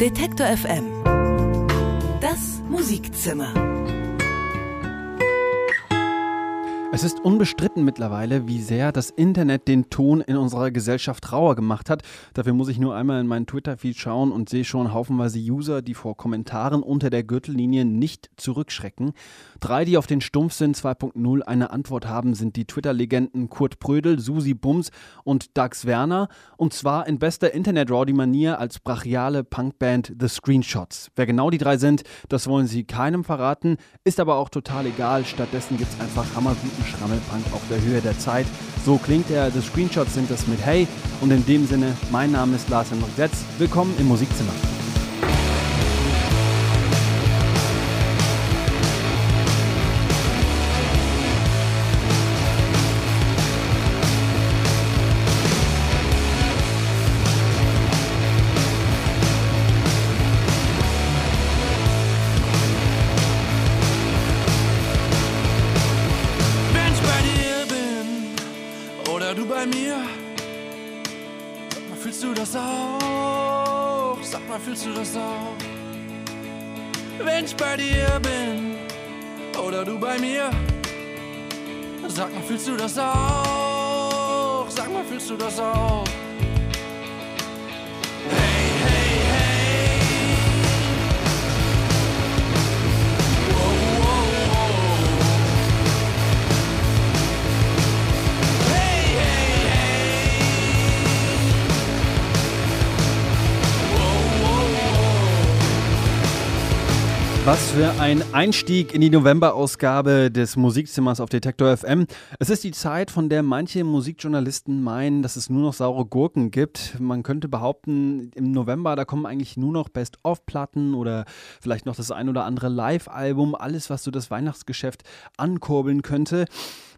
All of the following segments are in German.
Detektor FM. Das Musikzimmer. Es ist unbestritten mittlerweile, wie sehr das Internet den Ton in unserer Gesellschaft rauer gemacht hat. Dafür muss ich nur einmal in meinen Twitter-Feed schauen und sehe schon haufenweise User, die vor Kommentaren unter der Gürtellinie nicht zurückschrecken. Drei, die auf den Stumpfsinn 2.0 eine Antwort haben, sind die Twitter-Legenden Kurt Prödel, Susi Bums und Dax Werner. Und zwar in bester Internet-Rowdy-Manier als brachiale Punkband The Screenshots. Wer genau die drei sind, das wollen sie keinem verraten, ist aber auch total egal. Stattdessen gibt es einfach hammerguten Schrammelpunk auf der Höhe der Zeit. So klingt er. The Screenshots sind das mit Hey. Und in dem Sinne, mein Name ist Lars Henrik Setz. Willkommen im Musikzimmer. Bei dir bin oder du bei mir, sag mal, fühlst du das auch? Sag mal, fühlst du das auch? Was für ein Einstieg in die November-Ausgabe des Musikzimmers auf Detektor FM. Es ist die Zeit, von der manche Musikjournalisten meinen, dass es nur noch saure Gurken gibt. Man könnte behaupten, im November, da kommen eigentlich nur noch Best-of-Platten oder vielleicht noch das ein oder andere Live-Album, alles, was so das Weihnachtsgeschäft ankurbeln könnte.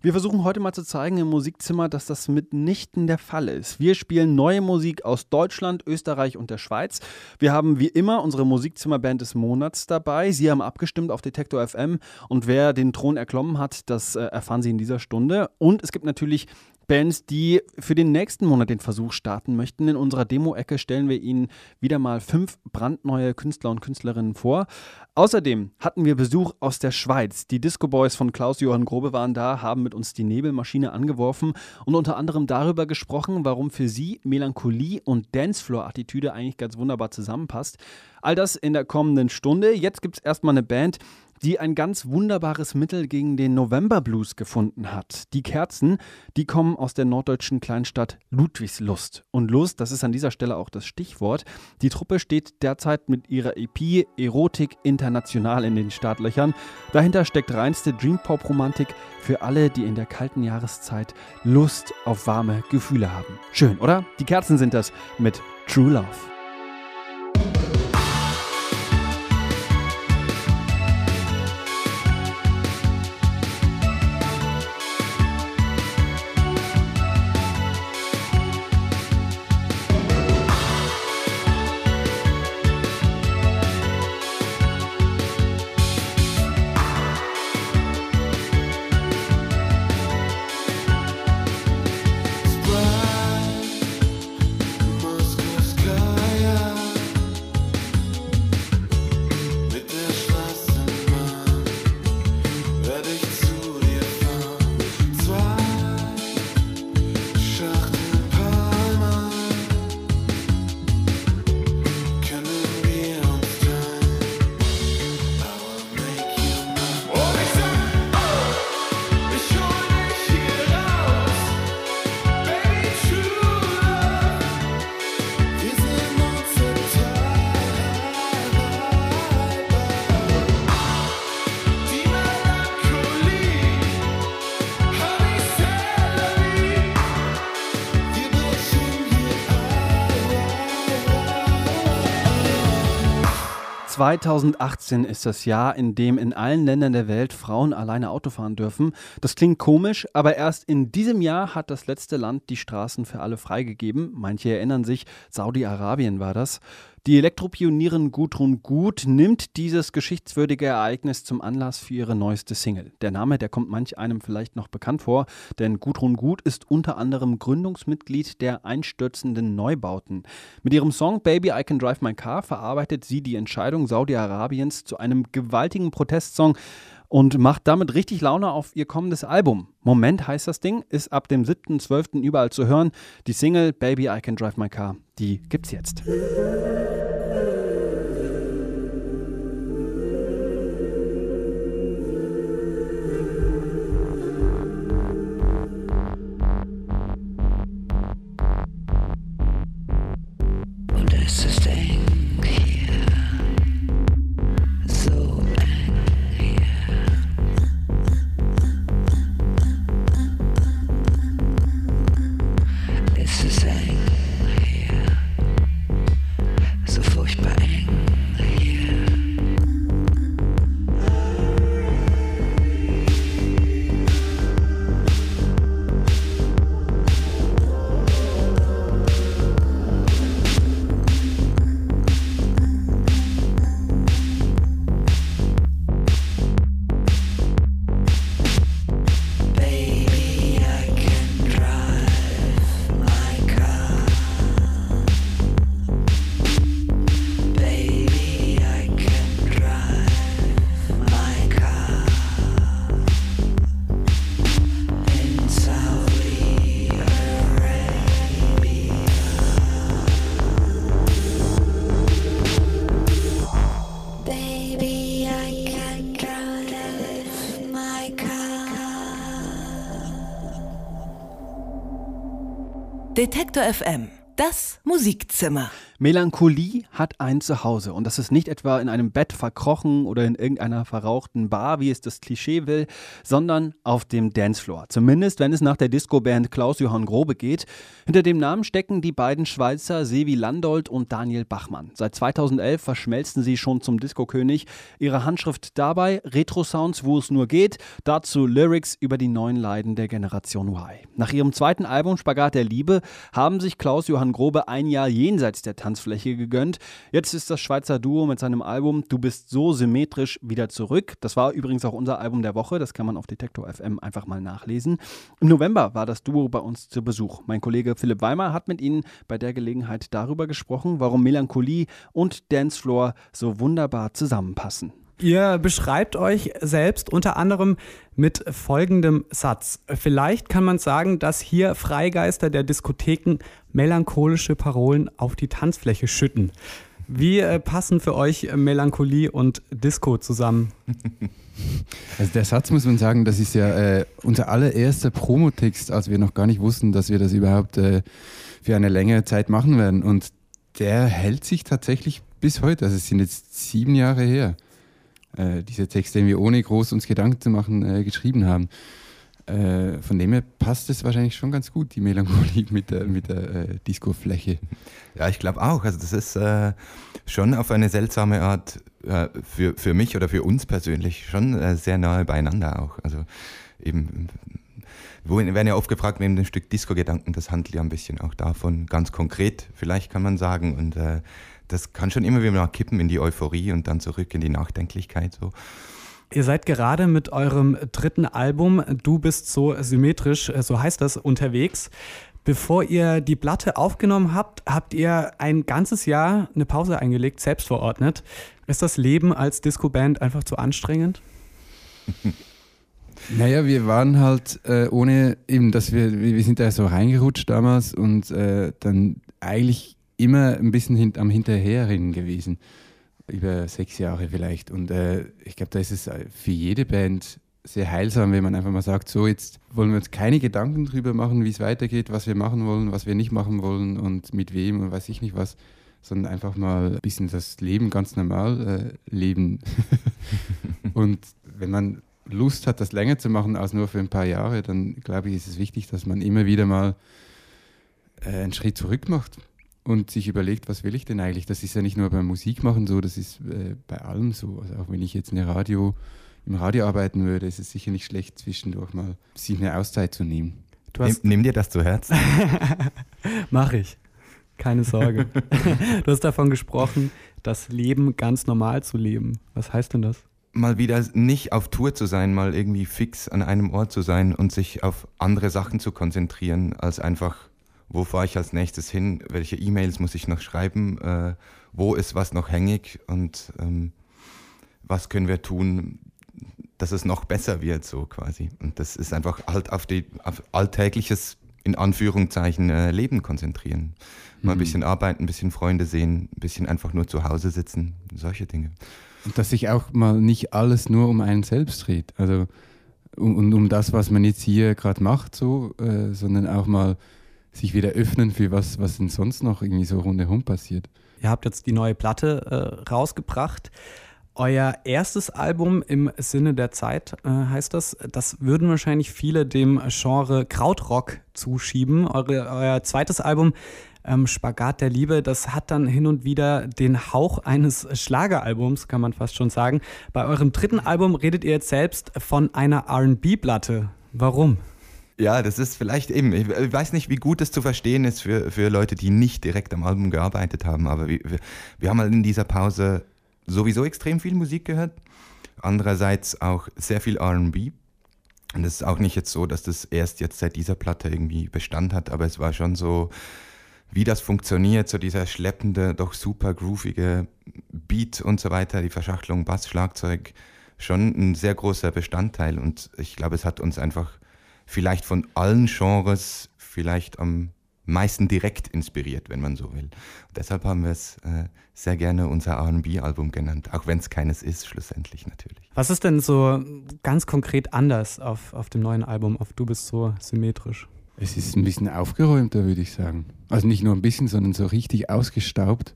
Wir versuchen heute mal zu zeigen im Musikzimmer, dass das mitnichten der Fall ist. Wir spielen neue Musik aus Deutschland, Österreich und der Schweiz. Wir haben wie immer unsere Musikzimmerband des Monats dabei. Sie haben abgestimmt auf Detektor FM und wer den Thron erklommen hat, das äh, erfahren Sie in dieser Stunde. Und es gibt natürlich Bands, die für den nächsten Monat den Versuch starten möchten. In unserer Demo-Ecke stellen wir Ihnen wieder mal fünf brandneue Künstler und Künstlerinnen vor. Außerdem hatten wir Besuch aus der Schweiz. Die Disco Boys von Klaus-Johann Grobe waren da, haben mit uns die Nebelmaschine angeworfen und unter anderem darüber gesprochen, warum für sie Melancholie und Dancefloor-Attitüde eigentlich ganz wunderbar zusammenpasst. All das in der kommenden Stunde. Jetzt gibt es erstmal eine Band, die ein ganz wunderbares Mittel gegen den November Blues gefunden hat. Die Kerzen, die kommen aus der norddeutschen Kleinstadt Ludwigslust. Und Lust, das ist an dieser Stelle auch das Stichwort. Die Truppe steht derzeit mit ihrer EP Erotik international in den Startlöchern. Dahinter steckt reinste Dream-Pop-Romantik für alle, die in der kalten Jahreszeit Lust auf warme Gefühle haben. Schön, oder? Die Kerzen sind das mit True Love. 2018 ist das Jahr, in dem in allen Ländern der Welt Frauen alleine Auto fahren dürfen. Das klingt komisch, aber erst in diesem Jahr hat das letzte Land die Straßen für alle freigegeben. Manche erinnern sich, Saudi-Arabien war das. Die Elektropionierin Gudrun Gut nimmt dieses geschichtswürdige Ereignis zum Anlass für ihre neueste Single. Der Name, der kommt manch einem vielleicht noch bekannt vor, denn Gudrun Gut ist unter anderem Gründungsmitglied der einstürzenden Neubauten. Mit ihrem Song Baby I Can Drive My Car verarbeitet sie die Entscheidung Saudi-Arabiens zu einem gewaltigen Protestsong und macht damit richtig Laune auf ihr kommendes Album. Moment heißt das Ding, ist ab dem 7.12. überall zu hören. Die Single Baby I Can Drive My Car, die gibt's jetzt. Und es ist Detektor FM. Das Musikzimmer. Melancholie hat ein Zuhause und das ist nicht etwa in einem Bett verkrochen oder in irgendeiner verrauchten Bar, wie es das Klischee will, sondern auf dem Dancefloor. Zumindest, wenn es nach der Disco-Band Klaus-Johann Grobe geht. Hinter dem Namen stecken die beiden Schweizer Sevi Landolt und Daniel Bachmann. Seit 2011 verschmelzen sie schon zum Disco-König. Ihre Handschrift dabei Retro-Sounds, wo es nur geht, dazu Lyrics über die neuen Leiden der Generation Y. Nach ihrem zweiten Album Spagat der Liebe haben sich Klaus-Johann Grobe ein Jahr jenseits der Tanzfläche gegönnt. Jetzt ist das Schweizer Duo mit seinem Album Du bist so symmetrisch wieder zurück. Das war übrigens auch unser Album der Woche. Das kann man auf Detektor FM einfach mal nachlesen. Im November war das Duo bei uns zu Besuch. Mein Kollege Philipp Weimer hat mit ihnen bei der Gelegenheit darüber gesprochen, warum Melancholie und Dancefloor so wunderbar zusammenpassen. Ihr beschreibt euch selbst unter anderem mit folgendem Satz. Vielleicht kann man sagen, dass hier Freigeister der Diskotheken melancholische Parolen auf die Tanzfläche schütten. Wie äh, passen für euch Melancholie und Disco zusammen? Also der Satz muss man sagen, das ist ja äh, unser allererster Promotext, als wir noch gar nicht wussten, dass wir das überhaupt äh, für eine längere Zeit machen werden. Und der hält sich tatsächlich bis heute. Also es sind jetzt sieben Jahre her, äh, Text, den wir ohne groß uns Gedanken zu machen äh, geschrieben haben. Äh, von dem her passt es wahrscheinlich schon ganz gut, die Melancholie mit der, mit der äh, Discofläche. Ja, ich glaube auch. Also das ist äh, schon auf eine seltsame Art äh, für, für mich oder für uns persönlich schon sehr nahe beieinander auch. Also eben, wir werden ja oft gefragt, mit dem Stück Disco-Gedanken, das handelt ja ein bisschen auch davon, ganz konkret, vielleicht kann man sagen. Und äh, das kann schon immer wieder mal kippen in die Euphorie und dann zurück in die Nachdenklichkeit. So. Ihr seid gerade mit eurem dritten Album Du bist so symmetrisch, äh, so heißt das, unterwegs. Bevor ihr die Platte aufgenommen habt, habt ihr ein ganzes Jahr eine Pause eingelegt, selbst verordnet. Ist das Leben als Disco-Band einfach zu anstrengend? Naja, wir waren halt äh, ohne eben, dass wir, wir wir sind da so reingerutscht damals und äh, dann eigentlich immer ein bisschen hint, am Hinterherrennen gewesen. Über sechs Jahre vielleicht. Und äh, ich glaube, da ist es äh, für jede Band sehr heilsam, wenn man einfach mal sagt, so jetzt wollen wir uns keine Gedanken drüber machen, wie es weitergeht, was wir machen wollen, was wir nicht machen wollen und mit wem und weiß ich nicht was, sondern einfach mal ein bisschen das Leben ganz normal äh, leben. und wenn man Lust hat, das länger zu machen als nur für ein paar Jahre, dann glaube ich, ist es wichtig, dass man immer wieder mal äh, einen Schritt zurück macht und sich überlegt, was will ich denn eigentlich? Das ist ja nicht nur beim Musikmachen so, das ist äh, bei allem so. Also auch wenn ich jetzt eine Radio, im Radio arbeiten würde, ist es sicher nicht schlecht, zwischendurch mal sich eine Auszeit zu nehmen. Du Nimm, nimm dir das zu Herzen. mach ich. Keine Sorge. du hast davon gesprochen, das Leben ganz normal zu leben. Was heißt denn das? Mal wieder nicht auf Tour zu sein, mal irgendwie fix an einem Ort zu sein und sich auf andere Sachen zu konzentrieren, als einfach, wo fahre ich als nächstes hin, welche E-Mails muss ich noch schreiben, äh, wo ist was noch hängig und ähm, was können wir tun, dass es noch besser wird, so quasi. Und das ist einfach halt auf, die, auf alltägliches, in Anführungszeichen, äh, Leben konzentrieren. Mal ein bisschen arbeiten, ein bisschen Freunde sehen, ein bisschen einfach nur zu Hause sitzen, solche Dinge. Und dass sich auch mal nicht alles nur um einen selbst dreht. Also um, und um das, was man jetzt hier gerade macht, so, äh, sondern auch mal sich wieder öffnen für was, was denn sonst noch irgendwie so rundherum passiert. Ihr habt jetzt die neue Platte äh, rausgebracht. Euer erstes Album im Sinne der Zeit äh, heißt das. Das würden wahrscheinlich viele dem Genre Krautrock zuschieben. Eure, euer zweites Album ähm, Spagat der Liebe, das hat dann hin und wieder den Hauch eines Schlageralbums, kann man fast schon sagen. Bei eurem dritten Album redet ihr jetzt selbst von einer RB-Platte. Warum? Ja, das ist vielleicht eben, ich weiß nicht, wie gut das zu verstehen ist für, für Leute, die nicht direkt am Album gearbeitet haben, aber wir, wir, haben halt in dieser Pause sowieso extrem viel Musik gehört, andererseits auch sehr viel RB. Und es ist auch nicht jetzt so, dass das erst jetzt seit dieser Platte irgendwie Bestand hat, aber es war schon so, wie das funktioniert, so dieser schleppende, doch super groovige Beat und so weiter, die Verschachtelung Bass, Schlagzeug, schon ein sehr großer Bestandteil. Und ich glaube, es hat uns einfach vielleicht von allen Genres vielleicht am meisten direkt inspiriert, wenn man so will. Und deshalb haben wir es äh, sehr gerne unser RB-Album genannt, auch wenn es keines ist, schlussendlich natürlich. Was ist denn so ganz konkret anders auf, auf dem neuen Album, auf Du bist so symmetrisch? Es ist ein bisschen aufgeräumter, würde ich sagen. Also nicht nur ein bisschen, sondern so richtig ausgestaubt,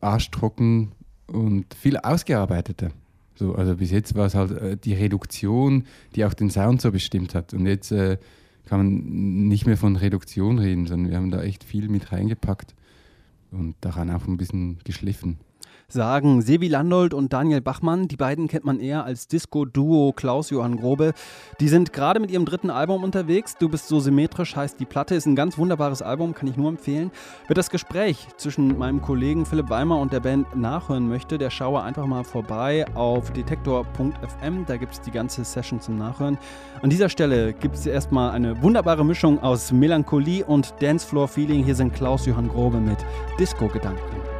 arschtrocken und viel ausgearbeiteter. So, also bis jetzt war es halt äh, die Reduktion, die auch den Sound so bestimmt hat. Und jetzt äh, kann man nicht mehr von Reduktion reden, sondern wir haben da echt viel mit reingepackt und daran auch ein bisschen geschliffen. Sagen Sevi Landolt und Daniel Bachmann. Die beiden kennt man eher als Disco-Duo Klaus-Johann Grobe. Die sind gerade mit ihrem dritten Album unterwegs. Du bist so symmetrisch heißt die Platte. Ist ein ganz wunderbares Album, kann ich nur empfehlen. Wer das Gespräch zwischen meinem Kollegen Philipp Weimer und der Band nachhören möchte, der schaue einfach mal vorbei auf detektor.fm. Da gibt es die ganze Session zum Nachhören. An dieser Stelle gibt es erstmal eine wunderbare Mischung aus Melancholie und Dancefloor-Feeling. Hier sind Klaus-Johann Grobe mit Disco-Gedanken.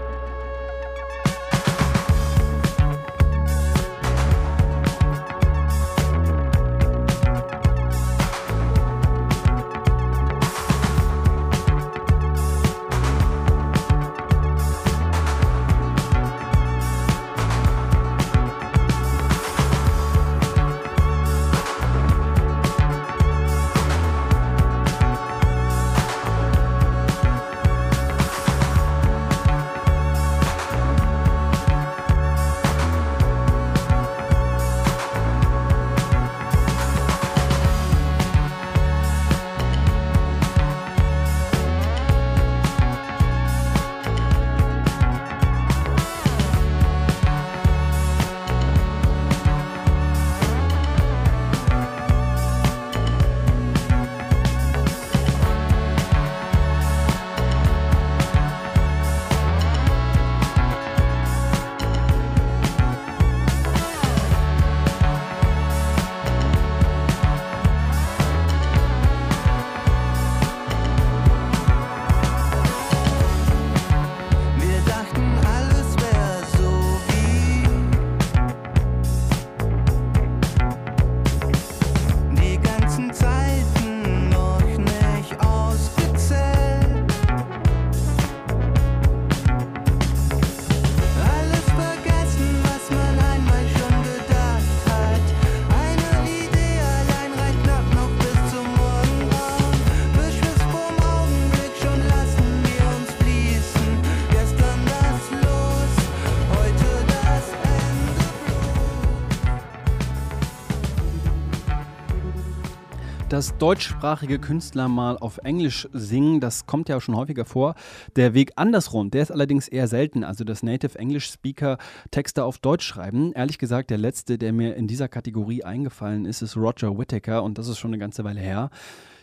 Dass deutschsprachige Künstler mal auf Englisch singen, das kommt ja schon häufiger vor. Der Weg andersrum, der ist allerdings eher selten. Also dass Native English Speaker Texte auf Deutsch schreiben. Ehrlich gesagt, der letzte, der mir in dieser Kategorie eingefallen ist, ist Roger Whittaker und das ist schon eine ganze Weile her.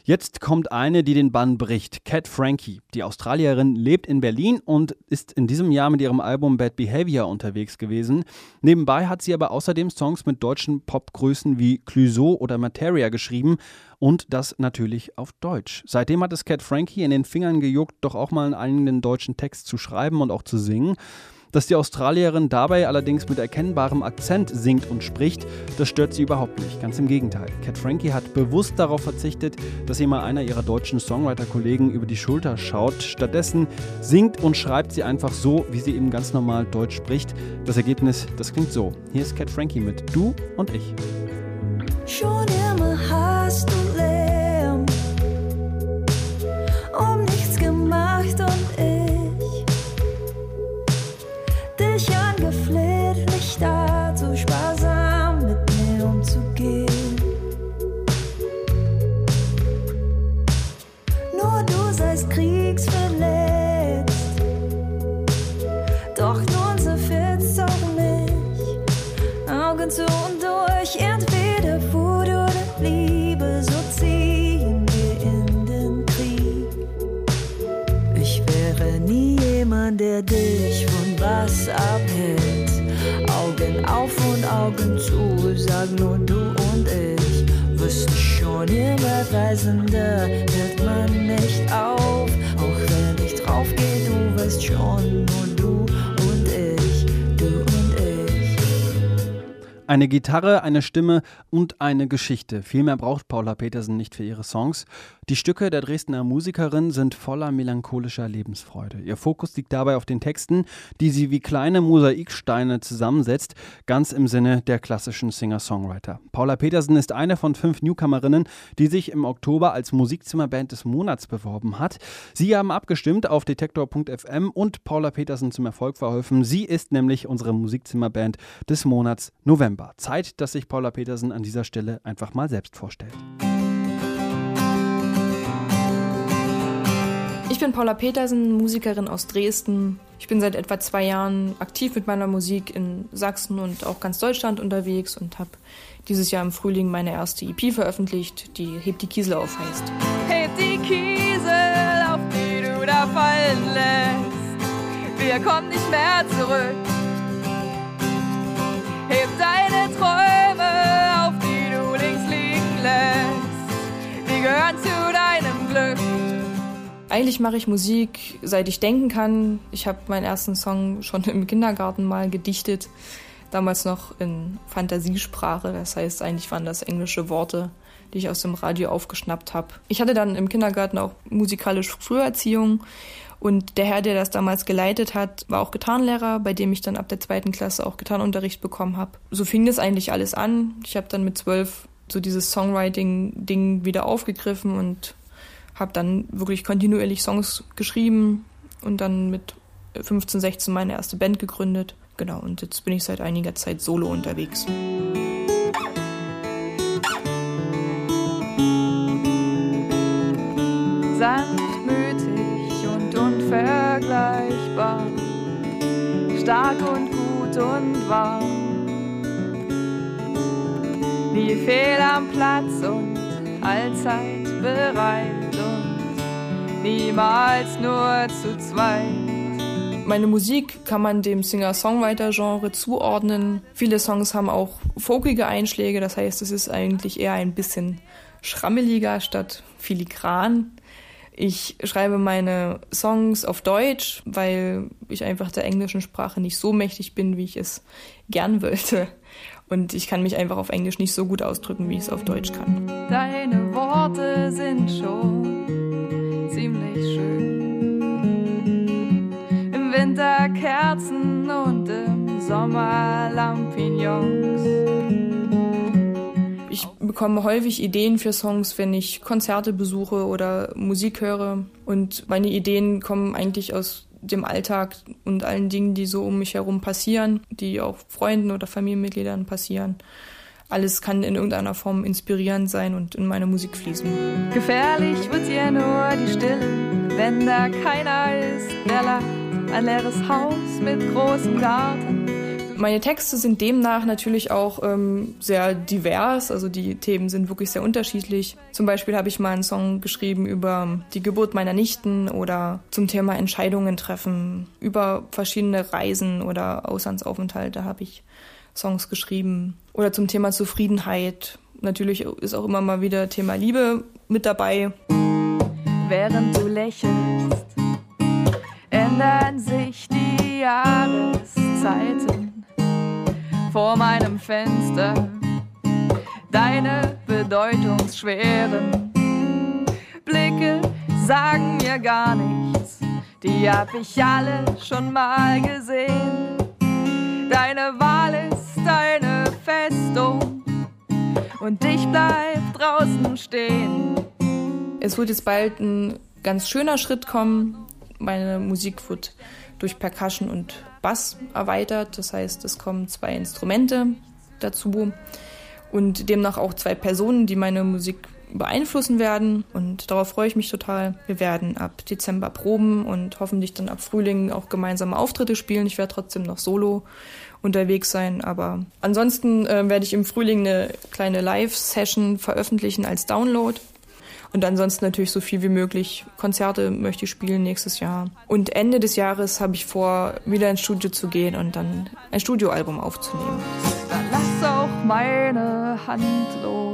Jetzt kommt eine, die den Bann bricht. Cat Frankie. Die Australierin lebt in Berlin und ist in diesem Jahr mit ihrem Album Bad Behavior unterwegs gewesen. Nebenbei hat sie aber außerdem Songs mit deutschen Popgrößen wie Clouseau oder Materia geschrieben und das natürlich auf Deutsch. Seitdem hat es Cat Frankie in den Fingern gejuckt, doch auch mal einen eigenen deutschen Text zu schreiben und auch zu singen. Dass die Australierin dabei allerdings mit erkennbarem Akzent singt und spricht, das stört sie überhaupt nicht. Ganz im Gegenteil. Cat Frankie hat bewusst darauf verzichtet, dass ihr mal einer ihrer deutschen Songwriter-Kollegen über die Schulter schaut. Stattdessen singt und schreibt sie einfach so, wie sie eben ganz normal Deutsch spricht. Das Ergebnis, das klingt so. Hier ist Cat Frankie mit Du und ich. Schon immer hast du Gitarre, eine Stimme und eine Geschichte. Viel mehr braucht Paula Petersen nicht für ihre Songs. Die Stücke der Dresdner Musikerin sind voller melancholischer Lebensfreude. Ihr Fokus liegt dabei auf den Texten, die sie wie kleine Mosaiksteine zusammensetzt, ganz im Sinne der klassischen Singer-Songwriter. Paula Petersen ist eine von fünf Newcomerinnen, die sich im Oktober als Musikzimmerband des Monats beworben hat. Sie haben abgestimmt auf detektor.fm und Paula Petersen zum Erfolg verholfen. Sie ist nämlich unsere Musikzimmerband des Monats November. Zeit, dass sich Paula Petersen an dieser Stelle einfach mal selbst vorstellt. Ich bin Paula Petersen, Musikerin aus Dresden. Ich bin seit etwa zwei Jahren aktiv mit meiner Musik in Sachsen und auch ganz Deutschland unterwegs und habe dieses Jahr im Frühling meine erste EP veröffentlicht, die Hebt die Kiesel auf heißt. Heb die Kiesel, auf die du da fallen lässt. Wir kommen nicht mehr zurück. Eigentlich mache ich Musik, seit ich denken kann. Ich habe meinen ersten Song schon im Kindergarten mal gedichtet, damals noch in Fantasiesprache. Das heißt, eigentlich waren das englische Worte, die ich aus dem Radio aufgeschnappt habe. Ich hatte dann im Kindergarten auch musikalische Früherziehung und der Herr, der das damals geleitet hat, war auch Gitarrenlehrer, bei dem ich dann ab der zweiten Klasse auch Gitarrenunterricht bekommen habe. So fing das eigentlich alles an. Ich habe dann mit zwölf so dieses Songwriting-Ding wieder aufgegriffen und habe dann wirklich kontinuierlich Songs geschrieben und dann mit 15, 16 meine erste Band gegründet. Genau, und jetzt bin ich seit einiger Zeit solo unterwegs. sanftmütig und unvergleichbar, stark und gut und warm. Nie fehl am Platz und allzeit bereit niemals nur zu zweit. Meine Musik kann man dem Singer-Songwriter-Genre zuordnen. Viele Songs haben auch folkige Einschläge, das heißt, es ist eigentlich eher ein bisschen schrammeliger statt filigran. Ich schreibe meine Songs auf Deutsch, weil ich einfach der englischen Sprache nicht so mächtig bin, wie ich es gern wollte. Und ich kann mich einfach auf Englisch nicht so gut ausdrücken, wie ich es auf Deutsch kann. Deine Worte sind schon Winter Kerzen und im Sommer Lampignons. Ich bekomme häufig Ideen für Songs, wenn ich Konzerte besuche oder Musik höre. Und meine Ideen kommen eigentlich aus dem Alltag und allen Dingen, die so um mich herum passieren, die auch Freunden oder Familienmitgliedern passieren. Alles kann in irgendeiner Form inspirierend sein und in meine Musik fließen. Gefährlich wird dir nur die Stille, wenn da keiner ist, der lacht. Ein leeres Haus mit großem Garten. Meine Texte sind demnach natürlich auch ähm, sehr divers, also die Themen sind wirklich sehr unterschiedlich. Zum Beispiel habe ich mal einen Song geschrieben über die Geburt meiner Nichten oder zum Thema Entscheidungen treffen, über verschiedene Reisen oder Auslandsaufenthalte habe ich Songs geschrieben oder zum Thema Zufriedenheit. Natürlich ist auch immer mal wieder Thema Liebe mit dabei. Während du lächelst, ändern sich die Jahreszeiten vor meinem Fenster. Deine bedeutungsschweren Blicke sagen mir gar nichts, die hab ich alle schon mal gesehen. Deine Wahl ist eine Festung und ich bleib draußen stehen. Es wird jetzt bald ein ganz schöner Schritt kommen. Meine Musik wird durch Percussion und Bass erweitert. Das heißt, es kommen zwei Instrumente dazu und demnach auch zwei Personen, die meine Musik beeinflussen werden. Und darauf freue ich mich total. Wir werden ab Dezember proben und hoffentlich dann ab Frühling auch gemeinsame Auftritte spielen. Ich werde trotzdem noch solo unterwegs sein, aber ansonsten äh, werde ich im Frühling eine kleine Live-Session veröffentlichen als Download. Und ansonsten natürlich so viel wie möglich Konzerte möchte ich spielen nächstes Jahr. Und Ende des Jahres habe ich vor, wieder ins Studio zu gehen und dann ein Studioalbum aufzunehmen. Dann lass auch meine Hand los.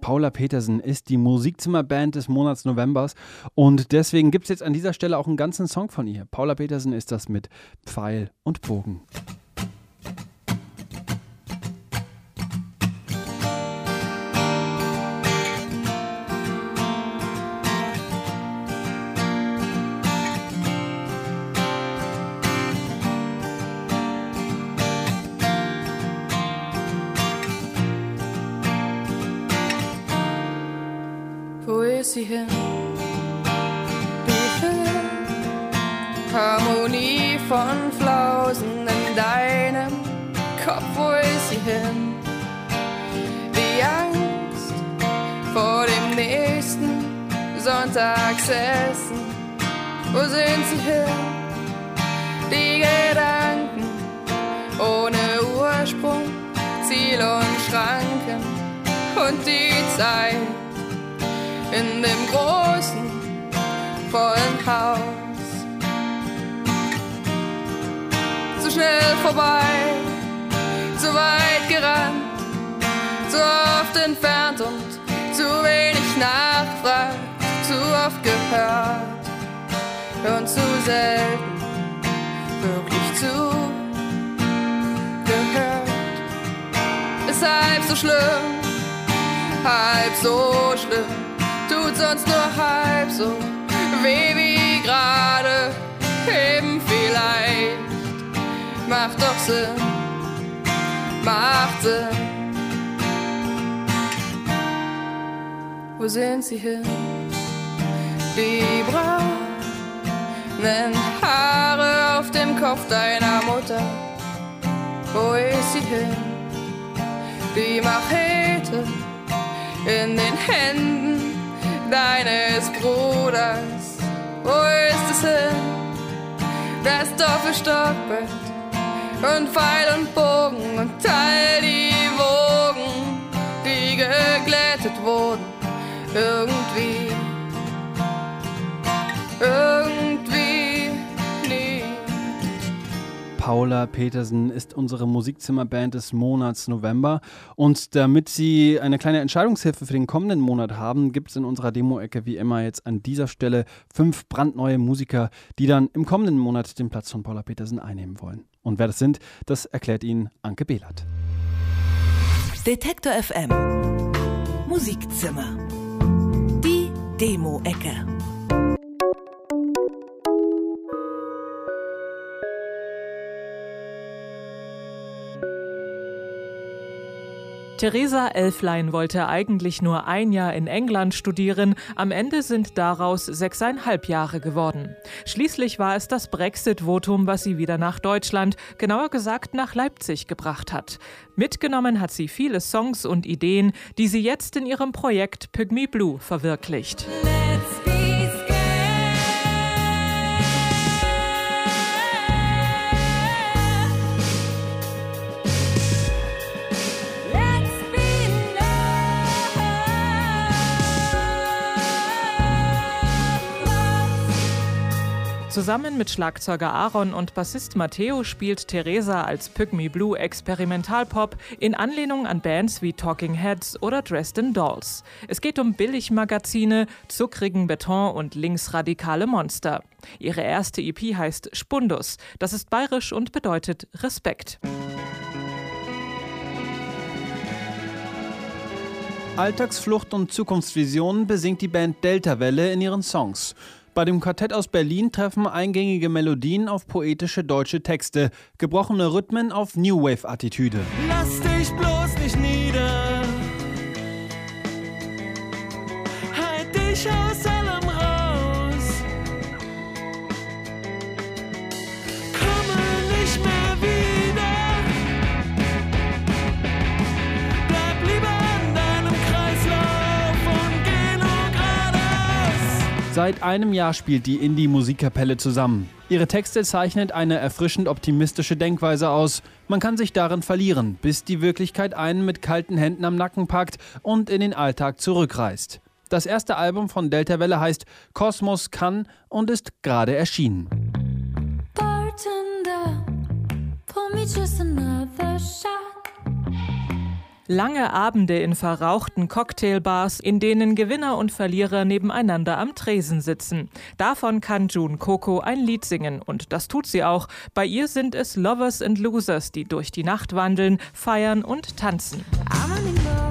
Paula Petersen ist die Musikzimmerband des Monats Novembers und deswegen gibt es jetzt an dieser Stelle auch einen ganzen Song von ihr. Paula Petersen ist das mit Pfeil und Bogen. Gehört und zu selten wirklich zu gehört. Ist halb so schlimm, halb so schlimm tut sonst nur halb so weh wie gerade eben vielleicht. Macht doch Sinn, macht Sinn. Wo sind sie hin? Die braunen Haare auf dem Kopf deiner Mutter. Wo ist sie hin? Die Machete in den Händen deines Bruders. Wo ist es hin? Das Doppelstockbett und Pfeil und Bogen und all die Wogen, die geglättet wurden. Irgendwie, irgendwie nie. Paula Petersen ist unsere Musikzimmerband des Monats November. Und damit Sie eine kleine Entscheidungshilfe für den kommenden Monat haben, gibt es in unserer Demo-Ecke wie immer jetzt an dieser Stelle fünf brandneue Musiker, die dann im kommenden Monat den Platz von Paula Petersen einnehmen wollen. Und wer das sind, das erklärt Ihnen Anke Behlert. Detektor FM. Musikzimmer. Die Demo-Ecke. Theresa Elflein wollte eigentlich nur ein Jahr in England studieren, am Ende sind daraus sechseinhalb Jahre geworden. Schließlich war es das Brexit-Votum, was sie wieder nach Deutschland, genauer gesagt nach Leipzig gebracht hat. Mitgenommen hat sie viele Songs und Ideen, die sie jetzt in ihrem Projekt Pygmy Blue verwirklicht. Zusammen mit Schlagzeuger Aaron und Bassist Matteo spielt Teresa als Pygmy Blue Experimentalpop in Anlehnung an Bands wie Talking Heads oder Dresden Dolls. Es geht um Billigmagazine, zuckrigen Beton und linksradikale Monster. Ihre erste EP heißt Spundus. Das ist bayerisch und bedeutet Respekt. Alltagsflucht und Zukunftsvisionen besingt die Band Deltawelle in ihren Songs. Bei dem Quartett aus Berlin treffen eingängige Melodien auf poetische deutsche Texte, gebrochene Rhythmen auf New Wave-Attitüde. Lass Seit einem Jahr spielt die Indie-Musikkapelle zusammen. Ihre Texte zeichnet eine erfrischend optimistische Denkweise aus. Man kann sich darin verlieren, bis die Wirklichkeit einen mit kalten Händen am Nacken packt und in den Alltag zurückreißt. Das erste Album von Delta Welle heißt Kosmos kann und ist gerade erschienen. Bartender, pour me just another shot. Lange Abende in verrauchten Cocktailbars, in denen Gewinner und Verlierer nebeneinander am Tresen sitzen. Davon kann June Coco ein Lied singen und das tut sie auch. Bei ihr sind es Lovers and Losers, die durch die Nacht wandeln, feiern und tanzen. I'm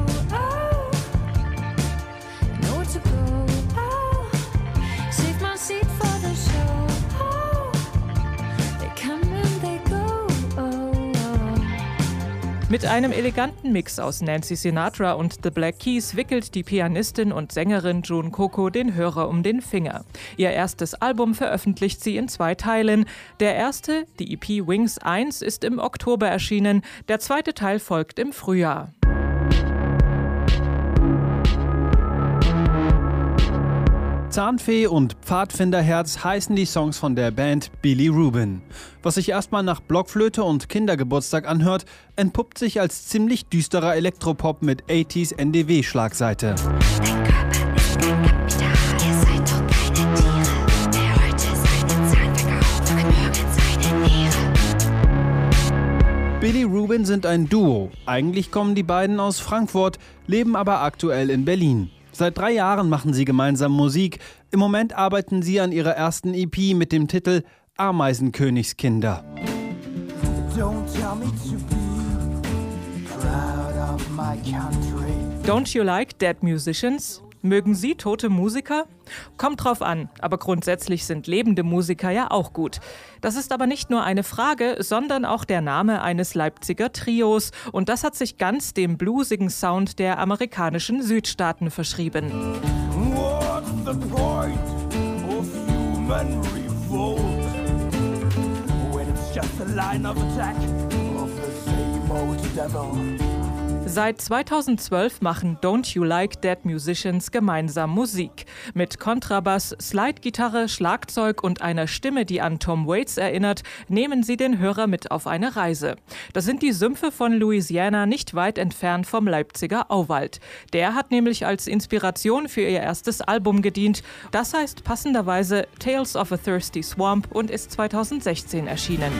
Mit einem eleganten Mix aus Nancy Sinatra und The Black Keys wickelt die Pianistin und Sängerin June Coco den Hörer um den Finger. Ihr erstes Album veröffentlicht sie in zwei Teilen. Der erste, die EP Wings 1, ist im Oktober erschienen, der zweite Teil folgt im Frühjahr. Zahnfee und Pfadfinderherz heißen die Songs von der Band Billy Rubin. Was sich erstmal nach Blockflöte und Kindergeburtstag anhört, entpuppt sich als ziemlich düsterer Elektropop mit 80s NDW-Schlagseite. Billy Rubin sind ein Duo. Eigentlich kommen die beiden aus Frankfurt, leben aber aktuell in Berlin. Seit drei Jahren machen sie gemeinsam Musik. Im Moment arbeiten sie an ihrer ersten EP mit dem Titel Ameisenkönigskinder. Don't tell me to be proud of my country. Don't you like dead musicians? Mögen Sie tote Musiker? Kommt drauf an, aber grundsätzlich sind lebende Musiker ja auch gut. Das ist aber nicht nur eine Frage, sondern auch der Name eines Leipziger Trios und das hat sich ganz dem bluesigen Sound der amerikanischen Südstaaten verschrieben. What's the point of human revolt when it's just a line of attack of the same old devil? Seit 2012 machen Don't You Like Dead Musicians gemeinsam Musik. Mit Kontrabass, Slidegitarre, Schlagzeug und einer Stimme, die an Tom Waits erinnert, nehmen sie den Hörer mit auf eine Reise. Das sind die Sümpfe von Louisiana nicht weit entfernt vom Leipziger Auwald. Der hat nämlich als Inspiration für ihr erstes Album gedient. Das heißt passenderweise Tales of a Thirsty Swamp und ist 2016 erschienen.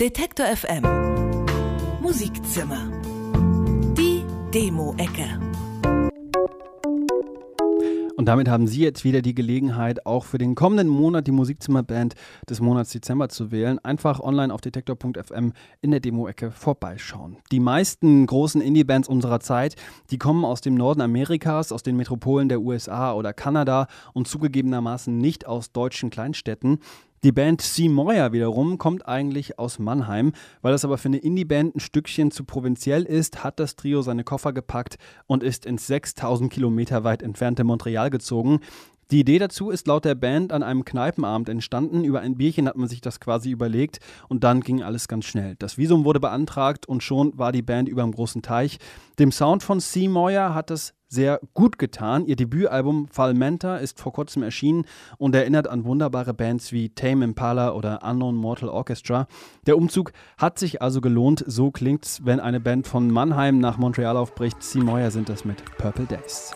Detektor FM Musikzimmer. Die Demo-Ecke. Und damit haben Sie jetzt wieder die Gelegenheit, auch für den kommenden Monat die Musikzimmerband des Monats Dezember zu wählen. Einfach online auf detektor.fm in der Demo-Ecke vorbeischauen. Die meisten großen Indie-Bands unserer Zeit, die kommen aus dem Norden Amerikas, aus den Metropolen der USA oder Kanada und zugegebenermaßen nicht aus deutschen Kleinstädten. Die Band C. Moyer wiederum kommt eigentlich aus Mannheim. Weil das aber für eine Indie-Band ein Stückchen zu provinziell ist, hat das Trio seine Koffer gepackt und ist ins 6000 Kilometer weit entfernte Montreal gezogen. Die Idee dazu ist laut der Band an einem Kneipenabend entstanden. Über ein Bierchen hat man sich das quasi überlegt und dann ging alles ganz schnell. Das Visum wurde beantragt und schon war die Band über dem großen Teich. Dem Sound von C. Moyer hat es sehr gut getan. Ihr Debütalbum Falmenta ist vor kurzem erschienen und erinnert an wunderbare Bands wie Tame Impala oder Unknown Mortal Orchestra. Der Umzug hat sich also gelohnt. So klingt's, wenn eine Band von Mannheim nach Montreal aufbricht. Sie Moyer sind das mit Purple Days.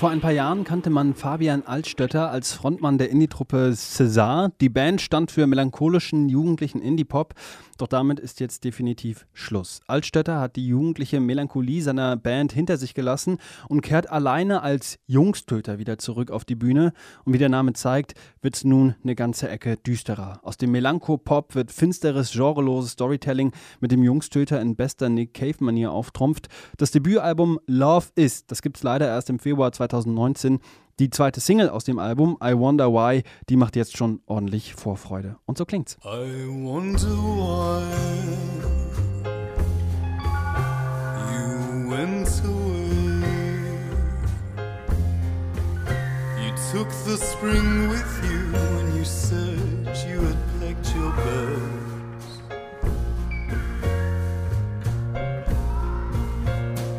Vor ein paar Jahren kannte man Fabian Altstötter als Frontmann der Indie-Truppe César. Die Band stand für melancholischen jugendlichen Indie-Pop, doch damit ist jetzt definitiv Schluss. Altstötter hat die jugendliche Melancholie seiner Band hinter sich gelassen und kehrt alleine als Jungstöter wieder zurück auf die Bühne. Und wie der Name zeigt, wird es nun eine ganze Ecke düsterer. Aus dem Melancho-Pop wird finsteres, genreloses Storytelling mit dem Jungstöter in bester Nick Cave-Manier auftrumpft. Das Debütalbum Love Is, das gibt es leider erst im Februar 2019. Die zweite Single aus dem Album, I Wonder Why, die macht jetzt schon ordentlich Vorfreude. Und so klingt's. I wonder why you went away. You took the spring with you when you said you had packed your bags.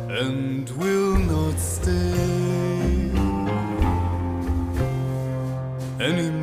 And will not stay Elim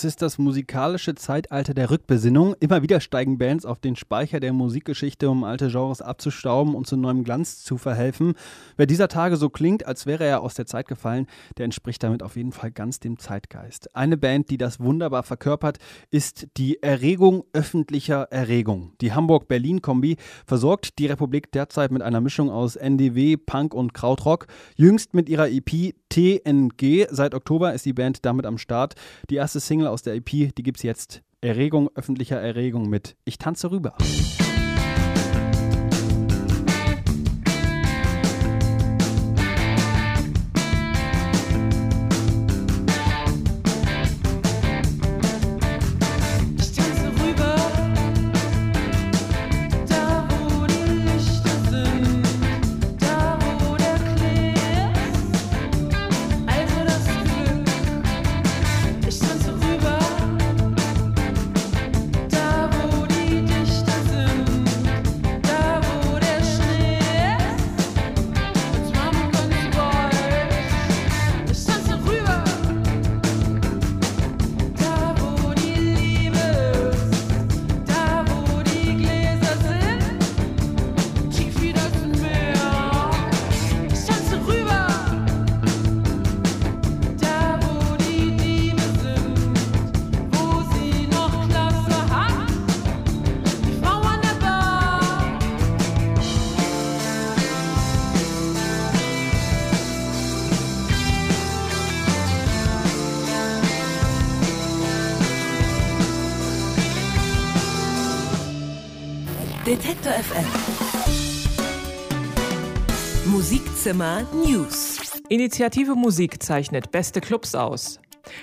Es ist das musikalische Zeitalter der Rückbesinnung. Immer wieder steigen Bands auf den Speicher der Musikgeschichte, um alte Genres abzustauben und zu neuem Glanz zu verhelfen. Wer dieser Tage so klingt, als wäre er aus der Zeit gefallen, der entspricht damit auf jeden Fall ganz dem Zeitgeist. Eine Band, die das wunderbar verkörpert, ist die Erregung öffentlicher Erregung. Die Hamburg-Berlin-Kombi versorgt die Republik derzeit mit einer Mischung aus NDW, Punk und Krautrock. Jüngst mit ihrer EP TNG. Seit Oktober ist die Band damit am Start. Die erste Single aus der EP, die gibt's jetzt. Erregung öffentlicher Erregung mit Ich tanze rüber. Musikzimmer News. Initiative Musik zeichnet beste Clubs aus.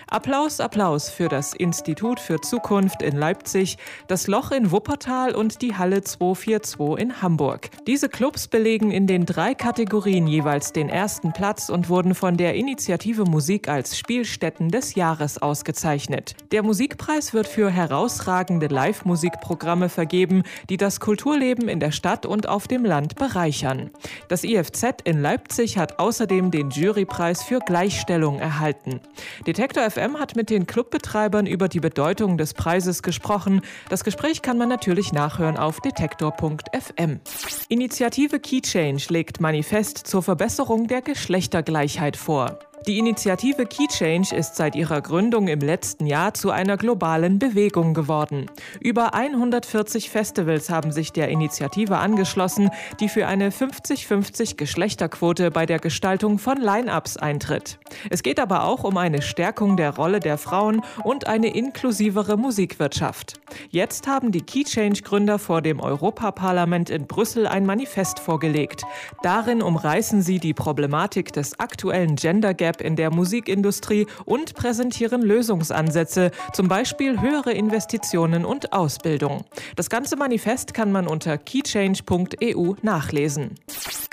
Applaus, Applaus für das Institut für Zukunft in Leipzig, das Loch in Wuppertal und die Halle 242 in Hamburg. Diese Clubs belegen in den drei Kategorien jeweils den ersten Platz und wurden von der Initiative Musik als Spielstätten des Jahres ausgezeichnet. Der Musikpreis wird für herausragende Live-Musikprogramme vergeben, die das Kulturleben in der Stadt und auf dem Land bereichern. Das IFZ in Leipzig hat außerdem den Jurypreis für Gleichstellung erhalten. Detektor FM hat mit den Clubbetreibern über die Bedeutung des Preises gesprochen. Das Gespräch kann man natürlich nachhören auf detektor.fm. Initiative Key Change legt Manifest zur Verbesserung der Geschlechtergleichheit vor. Die Initiative Key Change ist seit ihrer Gründung im letzten Jahr zu einer globalen Bewegung geworden. Über 140 Festivals haben sich der Initiative angeschlossen, die für eine 50-50 Geschlechterquote bei der Gestaltung von Line-ups eintritt. Es geht aber auch um eine Stärkung der Rolle der Frauen und eine inklusivere Musikwirtschaft. Jetzt haben die Key Change Gründer vor dem Europaparlament in Brüssel ein Manifest vorgelegt. Darin umreißen sie die Problematik des aktuellen Gender Gap in der Musikindustrie und präsentieren Lösungsansätze, zum Beispiel höhere Investitionen und Ausbildung. Das ganze Manifest kann man unter keychange.eu nachlesen.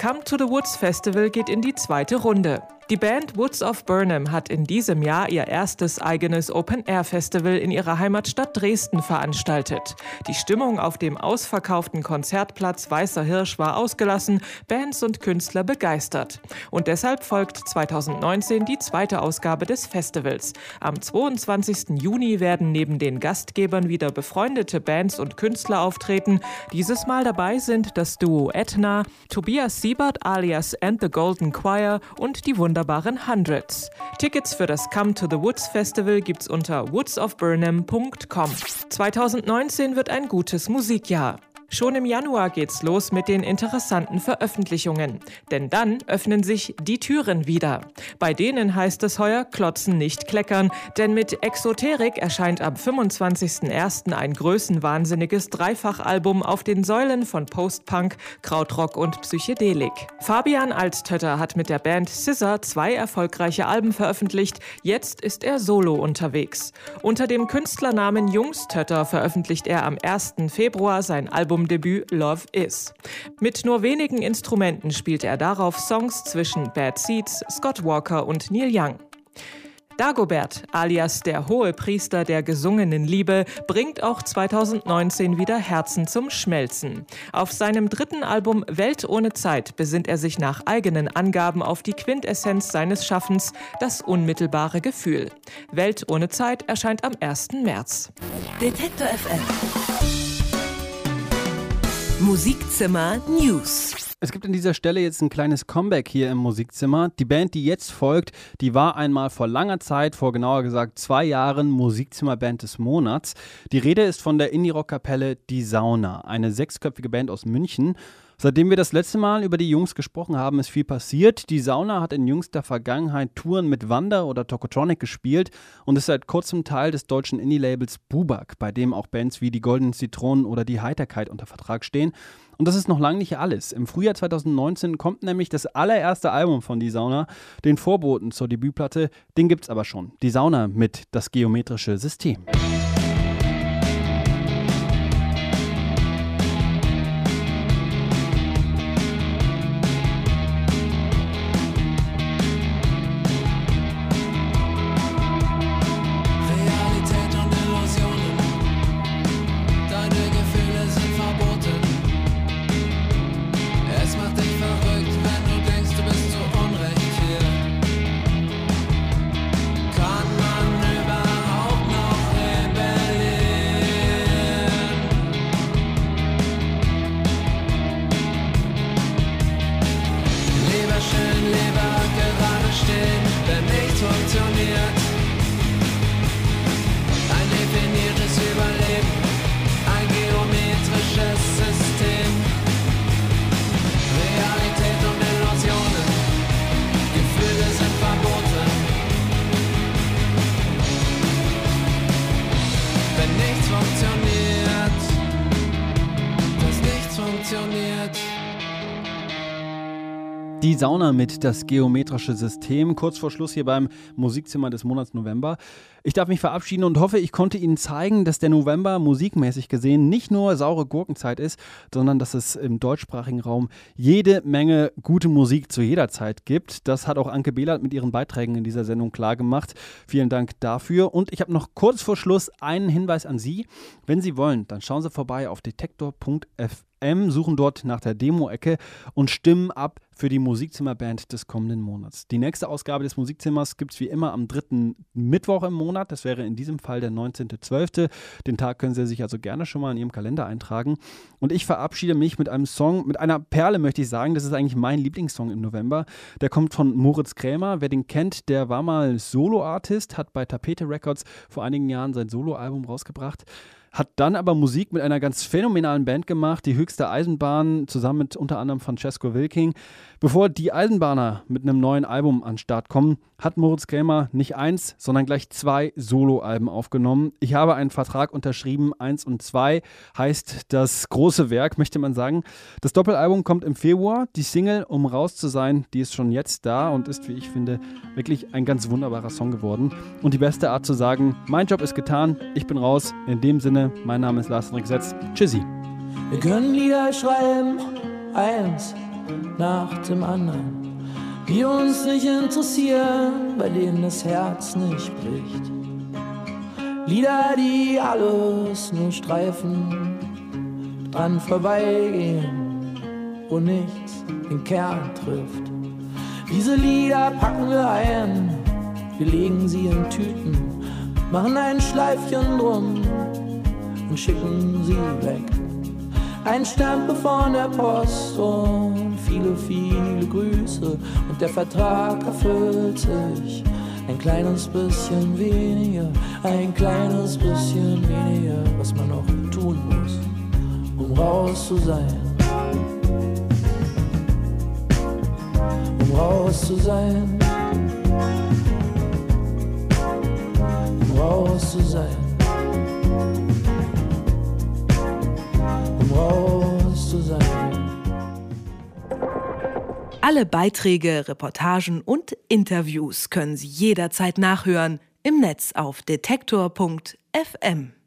Come to the Woods Festival geht in die zweite Runde. Die Band Woods of Burnham hat in diesem Jahr ihr erstes eigenes Open-Air-Festival in ihrer Heimatstadt Dresden veranstaltet. Die Stimmung auf dem ausverkauften Konzertplatz Weißer Hirsch war ausgelassen, Bands und Künstler begeistert. Und deshalb folgt 2019 die zweite Ausgabe des Festivals. Am 22. Juni werden neben den Gastgebern wieder befreundete Bands und Künstler auftreten. Dieses Mal dabei sind das Duo Etna, Tobias Siebert alias And the Golden Choir und die wunderbaren Hundreds. Tickets für das Come to the Woods Festival gibt's unter woodsofburnham.com. 2019 wird ein gutes Musikjahr. Schon im Januar geht's los mit den interessanten Veröffentlichungen. Denn dann öffnen sich die Türen wieder. Bei denen heißt es heuer Klotzen nicht kleckern, denn mit Exoterik erscheint am 25.01. ein größenwahnsinniges Dreifachalbum auf den Säulen von Postpunk, Krautrock und Psychedelik. Fabian Alstötter hat mit der Band Scissor zwei erfolgreiche Alben veröffentlicht. Jetzt ist er solo unterwegs. Unter dem Künstlernamen Jungstötter veröffentlicht er am 1. Februar sein Albumdebüt Love Is. Mit nur wenigen Instrumenten spielt er darauf Songs zwischen Bad Seeds, Scott Walker und Neil Young. Dagobert, alias der hohe Priester der gesungenen Liebe, bringt auch 2019 wieder Herzen zum Schmelzen. Auf seinem dritten Album Welt ohne Zeit besinnt er sich nach eigenen Angaben auf die Quintessenz seines Schaffens, das unmittelbare Gefühl. Welt ohne Zeit erscheint am 1. März. Detektor FM. Musikzimmer News. Es gibt an dieser Stelle jetzt ein kleines Comeback hier im Musikzimmer. Die Band, die jetzt folgt, die war einmal vor langer Zeit, vor genauer gesagt zwei Jahren, Musikzimmerband des Monats. Die Rede ist von der Indie-Rock-Kapelle Die Sauna, eine sechsköpfige Band aus München. Seitdem wir das letzte Mal über die Jungs gesprochen haben, ist viel passiert. Die Sauna hat in jüngster Vergangenheit Touren mit Wander oder Tokotronic gespielt und ist seit kurzem Teil des deutschen Indie-Labels Bubak, bei dem auch Bands wie die Goldenen Zitronen oder die Heiterkeit unter Vertrag stehen. Und das ist noch lange nicht alles. Im Frühjahr 2019 kommt nämlich das allererste Album von Die Sauna, den Vorboten zur Debütplatte. Den gibt's aber schon. Die Sauna mit das geometrische System. Funktioniert. Die Sauna mit das geometrische System, kurz vor Schluss hier beim Musikzimmer des Monats November. Ich darf mich verabschieden und hoffe, ich konnte Ihnen zeigen, dass der November musikmäßig gesehen nicht nur saure Gurkenzeit ist, sondern dass es im deutschsprachigen Raum jede Menge gute Musik zu jeder Zeit gibt. Das hat auch Anke Behlert mit ihren Beiträgen in dieser Sendung klar gemacht. Vielen Dank dafür. Und ich habe noch kurz vor Schluss einen Hinweis an Sie. Wenn Sie wollen, dann schauen Sie vorbei auf detektor.fm, suchen dort nach der Demo-Ecke und stimmen ab für die Musikzimmerband des kommenden Monats. Die nächste Ausgabe des Musikzimmers gibt es wie immer am dritten Mittwoch im Monat. Das wäre in diesem Fall der 19.12. Den Tag können Sie sich also gerne schon mal in Ihrem Kalender eintragen. Und ich verabschiede mich mit einem Song, mit einer Perle möchte ich sagen. Das ist eigentlich mein Lieblingssong im November. Der kommt von Moritz Krämer. Wer den kennt, der war mal Solo-Artist, hat bei Tapete Records vor einigen Jahren sein Soloalbum rausgebracht hat dann aber Musik mit einer ganz phänomenalen Band gemacht, die höchste Eisenbahn, zusammen mit unter anderem Francesco Wilking. Bevor die Eisenbahner mit einem neuen Album an den Start kommen, hat Moritz Krämer nicht eins, sondern gleich zwei Soloalben aufgenommen. Ich habe einen Vertrag unterschrieben, eins und zwei heißt das große Werk, möchte man sagen. Das Doppelalbum kommt im Februar. Die Single, um raus zu sein, die ist schon jetzt da und ist, wie ich finde, wirklich ein ganz wunderbarer Song geworden. Und die beste Art zu sagen, mein Job ist getan, ich bin raus. In dem Sinne, mein Name ist Lars Henrik Setz. Tschüssi. Wir können Lieder schreiben, eins nach dem anderen, die uns nicht interessieren, bei denen das Herz nicht bricht. Lieder, die alles nur streifen, dran vorbeigehen, wo nichts den Kern trifft. Diese Lieder packen wir ein, wir legen sie in Tüten, machen ein Schleifchen drum und schicken sie weg. Ein Stempel von der Post und viele, viele Grüße und der Vertrag erfüllt sich. Ein kleines bisschen weniger, ein kleines bisschen weniger, was man noch tun muss, um raus zu sein. Um raus zu sein. Um raus zu sein. Raus zu sein. Alle Beiträge, Reportagen und Interviews können Sie jederzeit nachhören im Netz auf detektor.fm.